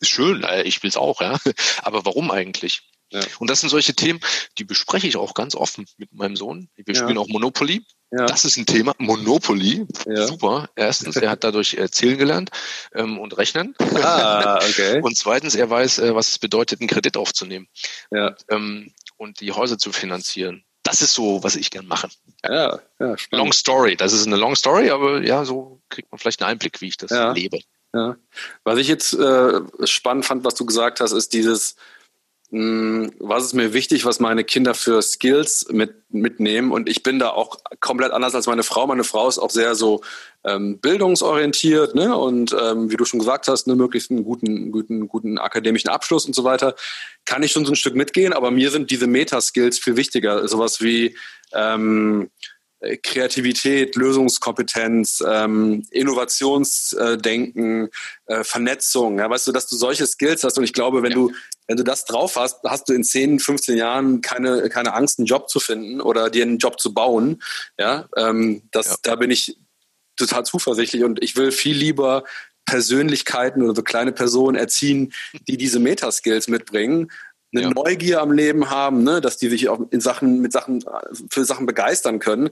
Ist schön, äh, ich will's auch, ja. [LAUGHS] Aber warum eigentlich? Ja. Und das sind solche Themen, die bespreche ich auch ganz offen mit meinem Sohn. Wir ja. spielen auch Monopoly. Ja. Das ist ein Thema. Monopoly. Super. Erstens, er hat dadurch äh, zählen gelernt ähm, und rechnen. Ah, okay. [LAUGHS] und zweitens, er weiß, äh, was es bedeutet, einen Kredit aufzunehmen. Und, ähm, und die Häuser zu finanzieren. Das ist so, was ich gern mache. Ja, ja, spannend. Long Story. Das ist eine Long Story, aber ja, so kriegt man vielleicht einen Einblick, wie ich das lebe. Was ich jetzt äh, spannend fand, was du gesagt hast, ist dieses, was ist mir wichtig, was meine Kinder für Skills mit, mitnehmen. Und ich bin da auch komplett anders als meine Frau. Meine Frau ist auch sehr so ähm, bildungsorientiert ne? und ähm, wie du schon gesagt hast, ne, möglichst einen guten, guten, guten akademischen Abschluss und so weiter. Kann ich schon so ein Stück mitgehen, aber mir sind diese Meta-Skills viel wichtiger. Sowas wie ähm, äh, Kreativität, Lösungskompetenz, ähm, Innovationsdenken, äh, Vernetzung. Ja, weißt du, dass du solche Skills hast und ich glaube, wenn ja. du wenn du das drauf hast, hast du in 10, 15 Jahren keine keine Angst, einen Job zu finden oder dir einen Job zu bauen. Ja, ähm, das ja. da bin ich total zuversichtlich und ich will viel lieber Persönlichkeiten oder so kleine Personen erziehen, die diese Metaskills mitbringen, eine ja. Neugier am Leben haben, ne? dass die sich auch in Sachen, mit Sachen, für Sachen begeistern können.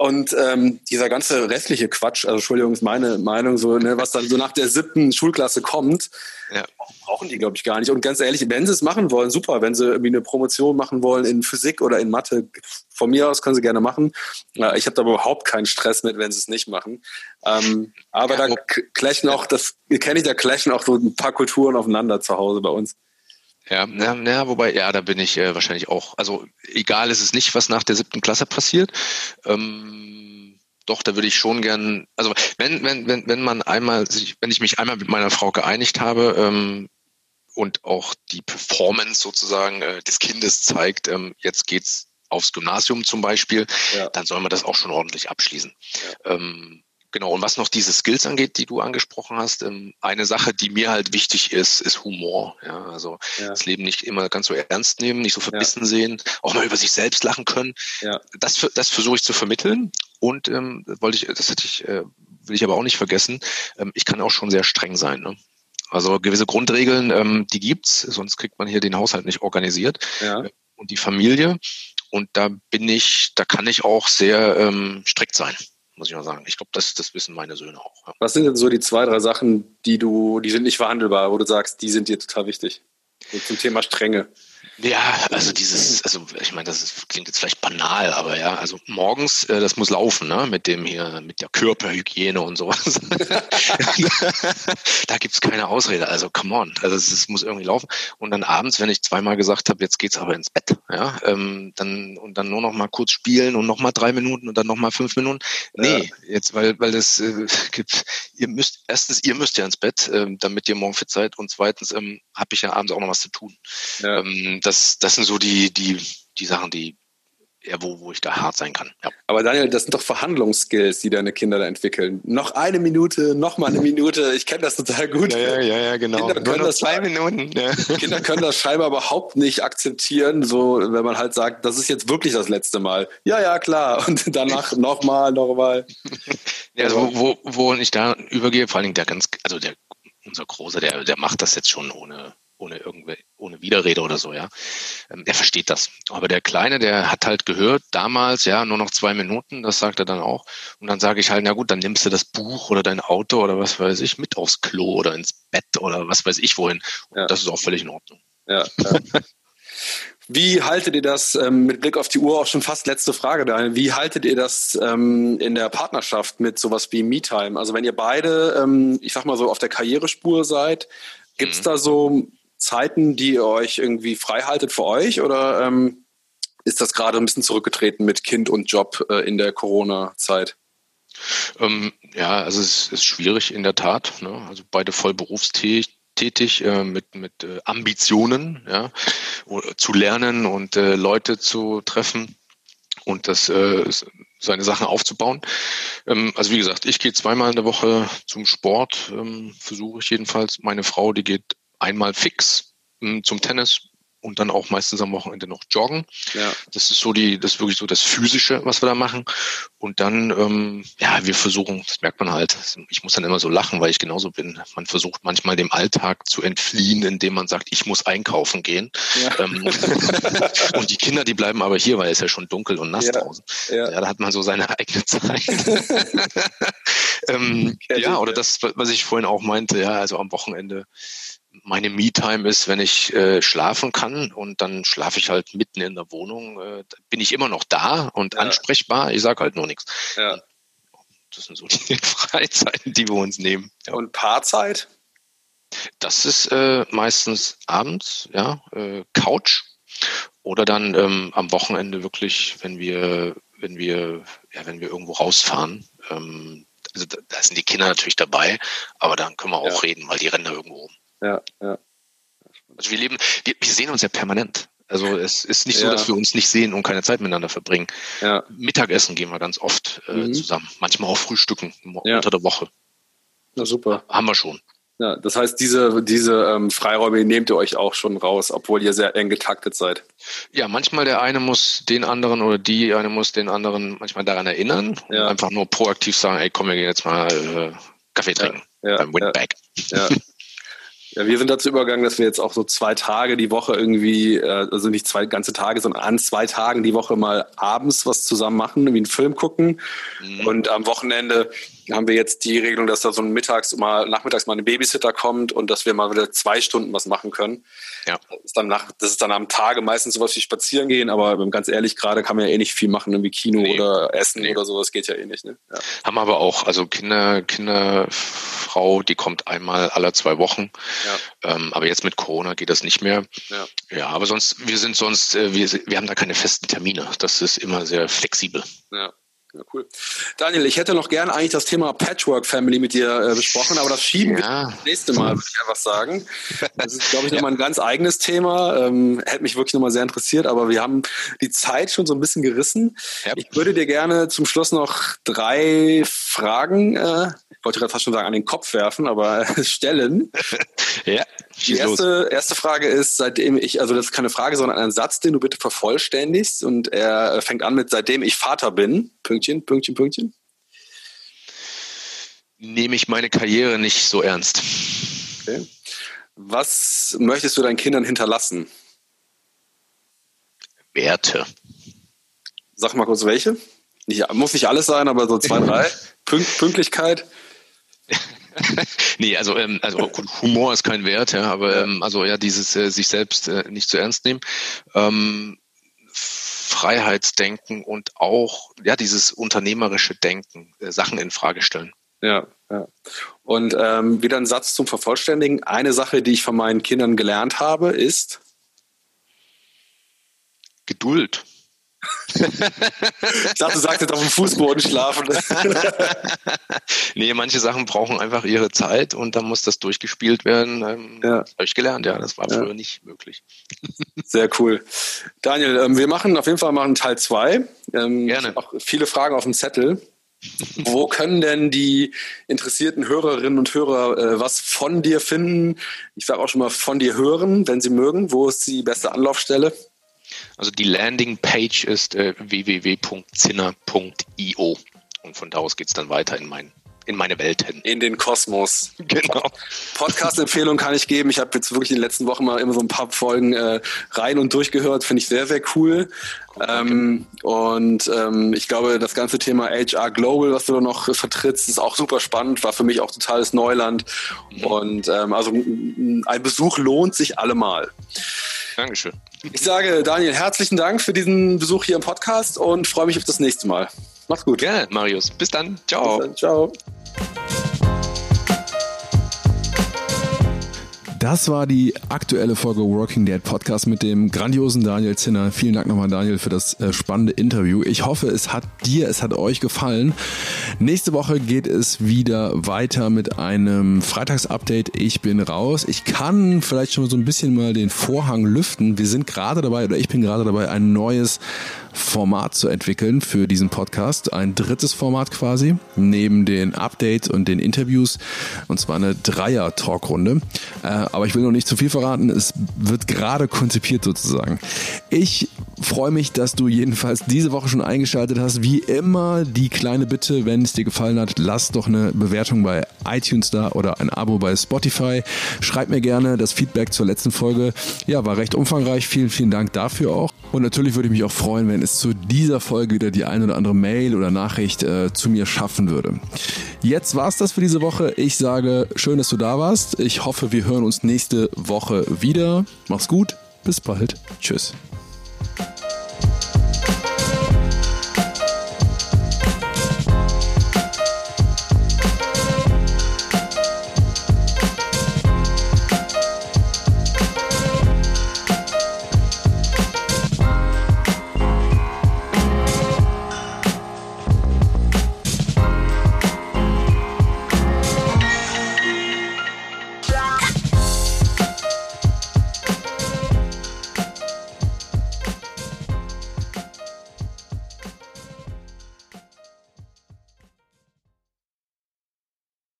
Und ähm, dieser ganze restliche Quatsch, also Entschuldigung, ist meine Meinung, so, ne, was dann so nach der siebten Schulklasse kommt, ja. brauchen die, glaube ich, gar nicht. Und ganz ehrlich, wenn sie es machen wollen, super. Wenn sie irgendwie eine Promotion machen wollen in Physik oder in Mathe, von mir aus können sie gerne machen. Ich habe da überhaupt keinen Stress mit, wenn sie es nicht machen. Ähm, aber ja, da clashen auch, das kenne ich, da clashen auch so ein paar Kulturen aufeinander zu Hause bei uns. Ja, ja, ja, wobei, ja, da bin ich äh, wahrscheinlich auch, also egal ist es nicht, was nach der siebten Klasse passiert. Ähm, doch, da würde ich schon gern, also wenn, wenn, wenn, wenn man einmal sich, wenn ich mich einmal mit meiner Frau geeinigt habe, ähm, und auch die Performance sozusagen äh, des Kindes zeigt, ähm, jetzt geht's aufs Gymnasium zum Beispiel, ja. dann soll man das auch schon ordentlich abschließen. Ja. Ähm, Genau, und was noch diese Skills angeht, die du angesprochen hast, ähm, eine Sache, die mir halt wichtig ist, ist Humor. Ja, also ja. das Leben nicht immer ganz so ernst nehmen, nicht so verbissen ja. sehen, auch mal über sich selbst lachen können. Ja. Das, das versuche ich zu vermitteln. Und ähm, wollte ich, das hätte ich, äh, will ich aber auch nicht vergessen, ähm, ich kann auch schon sehr streng sein. Ne? Also gewisse Grundregeln, ähm, die gibt's, sonst kriegt man hier den Haushalt nicht organisiert. Ja. Und die Familie. Und da bin ich, da kann ich auch sehr ähm, strikt sein muss ich mal sagen. Ich glaube, das, das wissen meine Söhne auch. Ja. Was sind denn so die zwei, drei Sachen, die du, die sind nicht verhandelbar, wo du sagst, die sind dir total wichtig? So zum Thema Strenge. Ja, also dieses, also ich meine, das ist, klingt jetzt vielleicht banal, aber ja, also morgens, äh, das muss laufen, ne? Mit dem hier, mit der Körperhygiene und sowas. [LAUGHS] da gibt's keine Ausrede. Also come on, also es, muss irgendwie laufen. Und dann abends, wenn ich zweimal gesagt habe, jetzt geht's aber ins Bett, ja, ähm, dann und dann nur noch mal kurz spielen und noch mal drei Minuten und dann noch mal fünf Minuten. Nee, ja. jetzt weil weil das äh, gibt. Ihr müsst erstens, ihr müsst ja ins Bett, äh, damit ihr morgen fit seid und zweitens ähm, habe ich ja abends auch noch was zu tun. Ja. Ähm, das, das sind so die, die, die Sachen, die ja, wo, wo ich da hart sein kann. Ja. Aber Daniel, das sind doch Verhandlungsskills, die deine Kinder da entwickeln. Noch eine Minute, noch mal eine Minute. Ich kenne das total gut. Ja, ja, ja, genau. Kinder können, das, zwei Minuten. Ja. Kinder können das scheinbar überhaupt nicht akzeptieren, so wenn man halt sagt, das ist jetzt wirklich das letzte Mal. Ja, ja, klar. Und danach [LAUGHS] nochmal, nochmal. Ja, also wo, wo ich da übergehe, vor allen Dingen der ganz, also der unser Großer, der, der macht das jetzt schon ohne ohne irgendwie, ohne Widerrede oder so, ja. Ähm, er versteht das. Aber der Kleine, der hat halt gehört, damals, ja, nur noch zwei Minuten, das sagt er dann auch. Und dann sage ich halt, na gut, dann nimmst du das Buch oder dein Auto oder was weiß ich mit aufs Klo oder ins Bett oder was weiß ich wohin. Ja. Das ist auch völlig in Ordnung. Ja. ja. [LAUGHS] Wie haltet ihr das ähm, mit Blick auf die Uhr auch schon fast letzte Frage, Daniel? Wie haltet ihr das ähm, in der Partnerschaft mit sowas wie MeTime? Also wenn ihr beide, ähm, ich sag mal so, auf der Karrierespur seid, gibt es mhm. da so Zeiten, die ihr euch irgendwie frei haltet für euch oder ähm, ist das gerade ein bisschen zurückgetreten mit Kind und Job äh, in der Corona-Zeit? Ähm, ja, also es ist schwierig in der Tat. Ne? Also beide voll berufstätig tätig äh, mit mit äh, Ambitionen, ja, zu lernen und äh, Leute zu treffen und das äh, seine Sachen aufzubauen. Ähm, also wie gesagt, ich gehe zweimal in der Woche zum Sport, ähm, versuche ich jedenfalls. Meine Frau, die geht einmal fix hm, zum Tennis und dann auch meistens am Wochenende noch joggen. Ja. Das ist so die, das ist wirklich so das Physische, was wir da machen. Und dann, ähm, ja, wir versuchen, das merkt man halt, ich muss dann immer so lachen, weil ich genauso bin. Man versucht manchmal dem Alltag zu entfliehen, indem man sagt, ich muss einkaufen gehen. Ja. Ähm, [LAUGHS] und die Kinder, die bleiben aber hier, weil es ja schon dunkel und nass ja. draußen. Ja. ja, da hat man so seine [LAUGHS] eigene Zeit. [LAUGHS] ähm, ja, oder das, was ich vorhin auch meinte, ja, also am Wochenende meine Me-Time ist, wenn ich äh, schlafen kann und dann schlafe ich halt mitten in der Wohnung, äh, bin ich immer noch da und ja. ansprechbar. Ich sage halt nur nichts. Ja. Das sind so die [LAUGHS] Freizeiten, die wir uns nehmen. Ja. Und Paarzeit? Das ist äh, meistens abends, ja, äh, Couch oder dann ähm, am Wochenende wirklich, wenn wir, wenn wir, ja, wenn wir irgendwo rausfahren. Ähm, also da, da sind die Kinder natürlich dabei, aber dann können wir auch ja. reden, weil die rennen da irgendwo rum ja, ja. Also wir leben, wir, wir sehen uns ja permanent. Also es ist nicht so, ja. dass wir uns nicht sehen und keine Zeit miteinander verbringen. Ja. Mittagessen gehen wir ganz oft äh, mhm. zusammen. Manchmal auch frühstücken ja. unter der Woche. Na super. Haben wir schon. Ja, das heißt, diese, diese ähm, Freiräume nehmt ihr euch auch schon raus, obwohl ihr sehr eng getaktet seid. Ja, manchmal der eine muss den anderen oder die eine muss den anderen manchmal daran erinnern und einfach nur proaktiv sagen, ey, komm, wir gehen jetzt mal äh, Kaffee trinken ja, ja, beim Windbag. Ja. [LAUGHS] Ja, wir sind dazu übergegangen, dass wir jetzt auch so zwei Tage die Woche irgendwie, äh, also nicht zwei ganze Tage, sondern an zwei Tagen die Woche mal abends was zusammen machen, irgendwie einen Film gucken. Mhm. Und am Wochenende haben wir jetzt die Regelung, dass da so ein mittags mal, nachmittags mal ein Babysitter kommt und dass wir mal wieder zwei Stunden was machen können. Ja. Das ist dann nach, das ist dann am Tage meistens sowas wie spazieren gehen, aber ganz ehrlich, gerade kann man ja eh nicht viel machen, irgendwie Kino nee. oder Essen nee. oder sowas geht ja eh nicht. Ne? Ja. Haben aber auch, also Kinder, Kinderfrau, die kommt einmal alle zwei Wochen. Ja. Ähm, aber jetzt mit Corona geht das nicht mehr. Ja, ja aber sonst, wir sind sonst, äh, wir, wir haben da keine festen Termine. Das ist immer sehr flexibel. Ja. Ja, cool. Daniel, ich hätte noch gerne eigentlich das Thema Patchwork Family mit dir äh, besprochen, aber das schieben ja. wir das nächste Mal, würde ich einfach sagen. Das ist, glaube ich, [LAUGHS] nochmal ein ganz eigenes Thema. Ähm, hätte mich wirklich nochmal sehr interessiert, aber wir haben die Zeit schon so ein bisschen gerissen. Ja. Ich würde dir gerne zum Schluss noch drei Fragen, äh, ich wollte gerade fast schon sagen, an den Kopf werfen, aber stellen. [LAUGHS] ja. Die erste, erste Frage ist, seitdem ich, also das ist keine Frage, sondern ein Satz, den du bitte vervollständigst. Und er fängt an mit, seitdem ich Vater bin, Pünktchen, Pünktchen, Pünktchen. Nehme ich meine Karriere nicht so ernst. Okay. Was möchtest du deinen Kindern hinterlassen? Werte. Sag mal kurz welche. Nicht, muss nicht alles sein, aber so zwei, drei. [LAUGHS] Pünktlichkeit. [LAUGHS] nee, also, ähm, also Humor ist kein Wert, ja, aber ähm, also ja, dieses äh, sich selbst äh, nicht zu ernst nehmen. Ähm, Freiheitsdenken und auch ja dieses unternehmerische Denken, äh, Sachen in Frage stellen. Ja, ja. Und ähm, wieder ein Satz zum Vervollständigen. Eine Sache, die ich von meinen Kindern gelernt habe, ist Geduld. Ich dachte, du sagst jetzt auf dem Fußboden schlafen. [LAUGHS] nee, manche Sachen brauchen einfach ihre Zeit und dann muss das durchgespielt werden. Ähm, ja. Habe ich gelernt, ja. Das war ja. früher nicht möglich. Sehr cool. Daniel, ähm, wir machen auf jeden Fall mal einen Teil 2. Ähm, Gerne. Auch viele Fragen auf dem Zettel. Wo können denn die interessierten Hörerinnen und Hörer äh, was von dir finden? Ich sage auch schon mal von dir hören, wenn sie mögen. Wo ist die beste Anlaufstelle? Also die Landingpage ist äh, www.zinner.io und von da aus geht es dann weiter in mein in meine Welt hin. In den Kosmos. [LAUGHS] Genau. Podcast-Empfehlung kann ich geben. Ich habe jetzt wirklich in den letzten Wochen mal immer so ein paar Folgen äh, rein und durchgehört. Finde ich sehr, sehr cool. Ähm, und ähm, ich glaube, das ganze Thema HR Global, was du da noch vertrittst, ist auch super spannend. War für mich auch totales Neuland. Mhm. Und ähm, also ein Besuch lohnt sich allemal. Dankeschön. Ich sage, Daniel, herzlichen Dank für diesen Besuch hier im Podcast und freue mich auf das nächste Mal. Mach's gut. Gerne, Marius. Bis dann. Ciao. Bis dann. Ciao. Das war die aktuelle Folge Working Dead Podcast mit dem grandiosen Daniel Zinner. Vielen Dank nochmal, Daniel, für das äh, spannende Interview. Ich hoffe, es hat dir, es hat euch gefallen. Nächste Woche geht es wieder weiter mit einem Freitagsupdate. Ich bin raus. Ich kann vielleicht schon so ein bisschen mal den Vorhang lüften. Wir sind gerade dabei, oder ich bin gerade dabei, ein neues Format zu entwickeln für diesen Podcast. Ein drittes Format quasi, neben den Updates und den Interviews. Und zwar eine Dreier-Talkrunde. Äh, aber ich will noch nicht zu viel verraten. Es wird gerade konzipiert sozusagen. Ich freue mich, dass du jedenfalls diese Woche schon eingeschaltet hast. Wie immer die kleine Bitte, wenn es dir gefallen hat, lass doch eine Bewertung bei iTunes da oder ein Abo bei Spotify. Schreib mir gerne das Feedback zur letzten Folge. Ja, war recht umfangreich. Vielen, vielen Dank dafür auch. Und natürlich würde ich mich auch freuen, wenn es zu dieser Folge wieder die ein oder andere Mail oder Nachricht äh, zu mir schaffen würde. Jetzt war's das für diese Woche. Ich sage, schön, dass du da warst. Ich hoffe, wir hören uns nächste Woche wieder. Mach's gut. Bis bald. Tschüss.